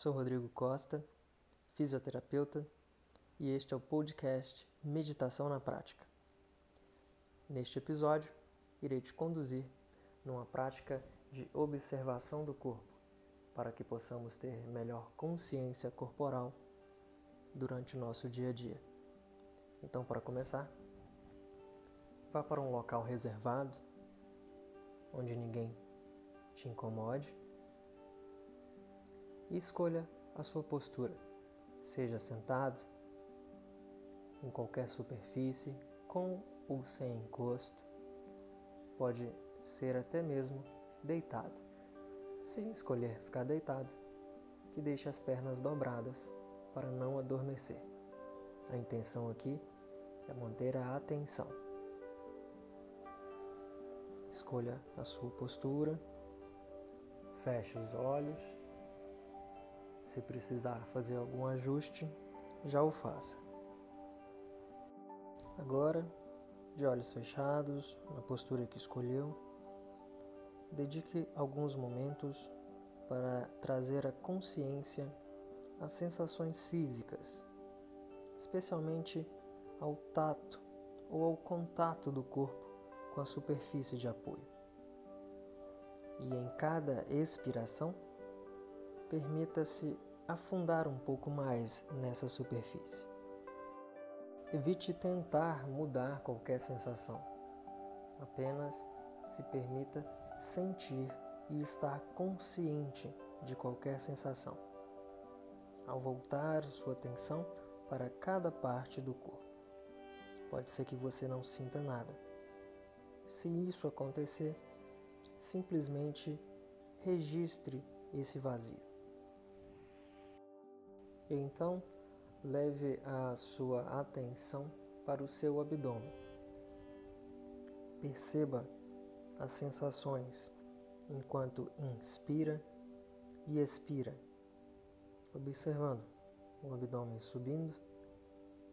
Sou Rodrigo Costa, fisioterapeuta, e este é o podcast Meditação na Prática. Neste episódio, irei te conduzir numa prática de observação do corpo, para que possamos ter melhor consciência corporal durante o nosso dia a dia. Então, para começar, vá para um local reservado, onde ninguém te incomode e escolha a sua postura. Seja sentado, em qualquer superfície, com ou sem encosto. Pode ser até mesmo deitado. Se escolher ficar deitado, que deixe as pernas dobradas para não adormecer. A intenção aqui é manter a atenção. Escolha a sua postura, feche os olhos se precisar fazer algum ajuste, já o faça. Agora, de olhos fechados, na postura que escolheu, dedique alguns momentos para trazer a consciência às sensações físicas, especialmente ao tato ou ao contato do corpo com a superfície de apoio. E em cada expiração, permita-se afundar um pouco mais nessa superfície. Evite tentar mudar qualquer sensação. Apenas se permita sentir e estar consciente de qualquer sensação. Ao voltar sua atenção para cada parte do corpo. Pode ser que você não sinta nada. Se isso acontecer, simplesmente registre esse vazio. Então, leve a sua atenção para o seu abdômen. Perceba as sensações enquanto inspira e expira, observando o abdômen subindo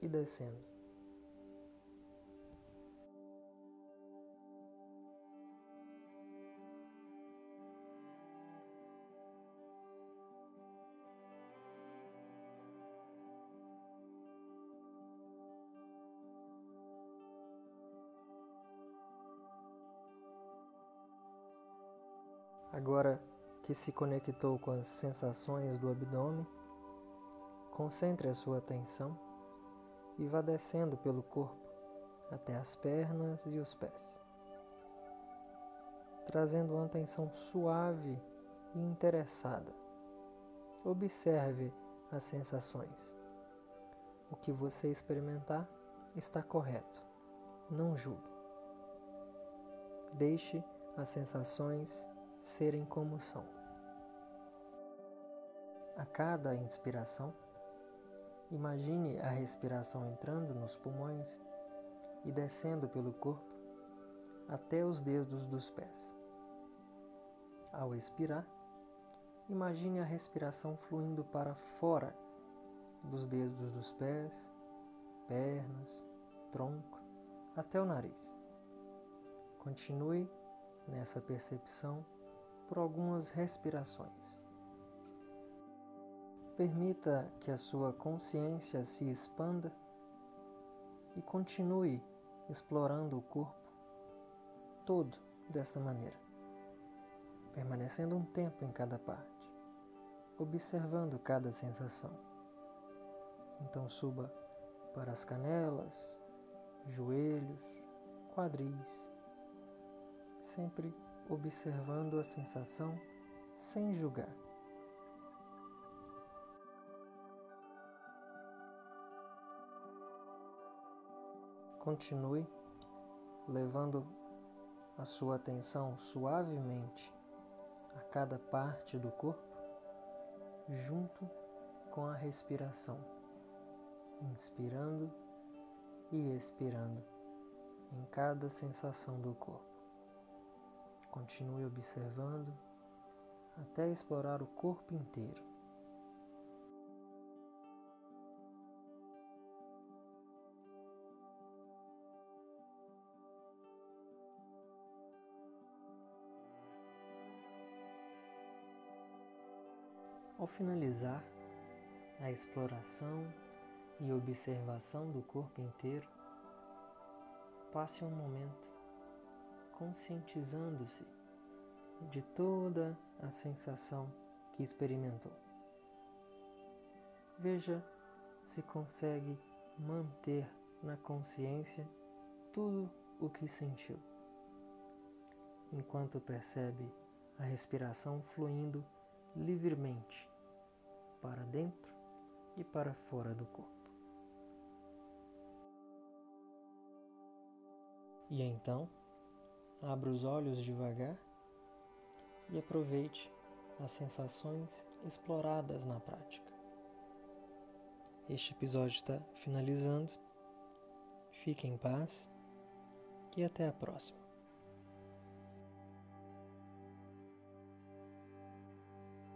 e descendo. Agora que se conectou com as sensações do abdômen, concentre a sua atenção e vá descendo pelo corpo até as pernas e os pés, trazendo uma atenção suave e interessada. Observe as sensações. O que você experimentar está correto. Não julgue. Deixe as sensações serem como são. A cada inspiração, imagine a respiração entrando nos pulmões e descendo pelo corpo até os dedos dos pés. Ao expirar, imagine a respiração fluindo para fora dos dedos dos pés, pernas, tronco, até o nariz. Continue nessa percepção por algumas respirações. Permita que a sua consciência se expanda e continue explorando o corpo todo dessa maneira, permanecendo um tempo em cada parte, observando cada sensação. Então suba para as canelas, joelhos, quadris, sempre observando a sensação sem julgar. Continue levando a sua atenção suavemente a cada parte do corpo, junto com a respiração, inspirando e expirando em cada sensação do corpo. Continue observando até explorar o corpo inteiro. Ao finalizar a exploração e observação do corpo inteiro, passe um momento conscientizando-se de toda a sensação que experimentou. Veja se consegue manter na consciência tudo o que sentiu, enquanto percebe a respiração fluindo livremente para dentro e para fora do corpo. E então, abra os olhos devagar e aproveite as sensações exploradas na prática. Este episódio está finalizando. Fique em paz e até a próxima.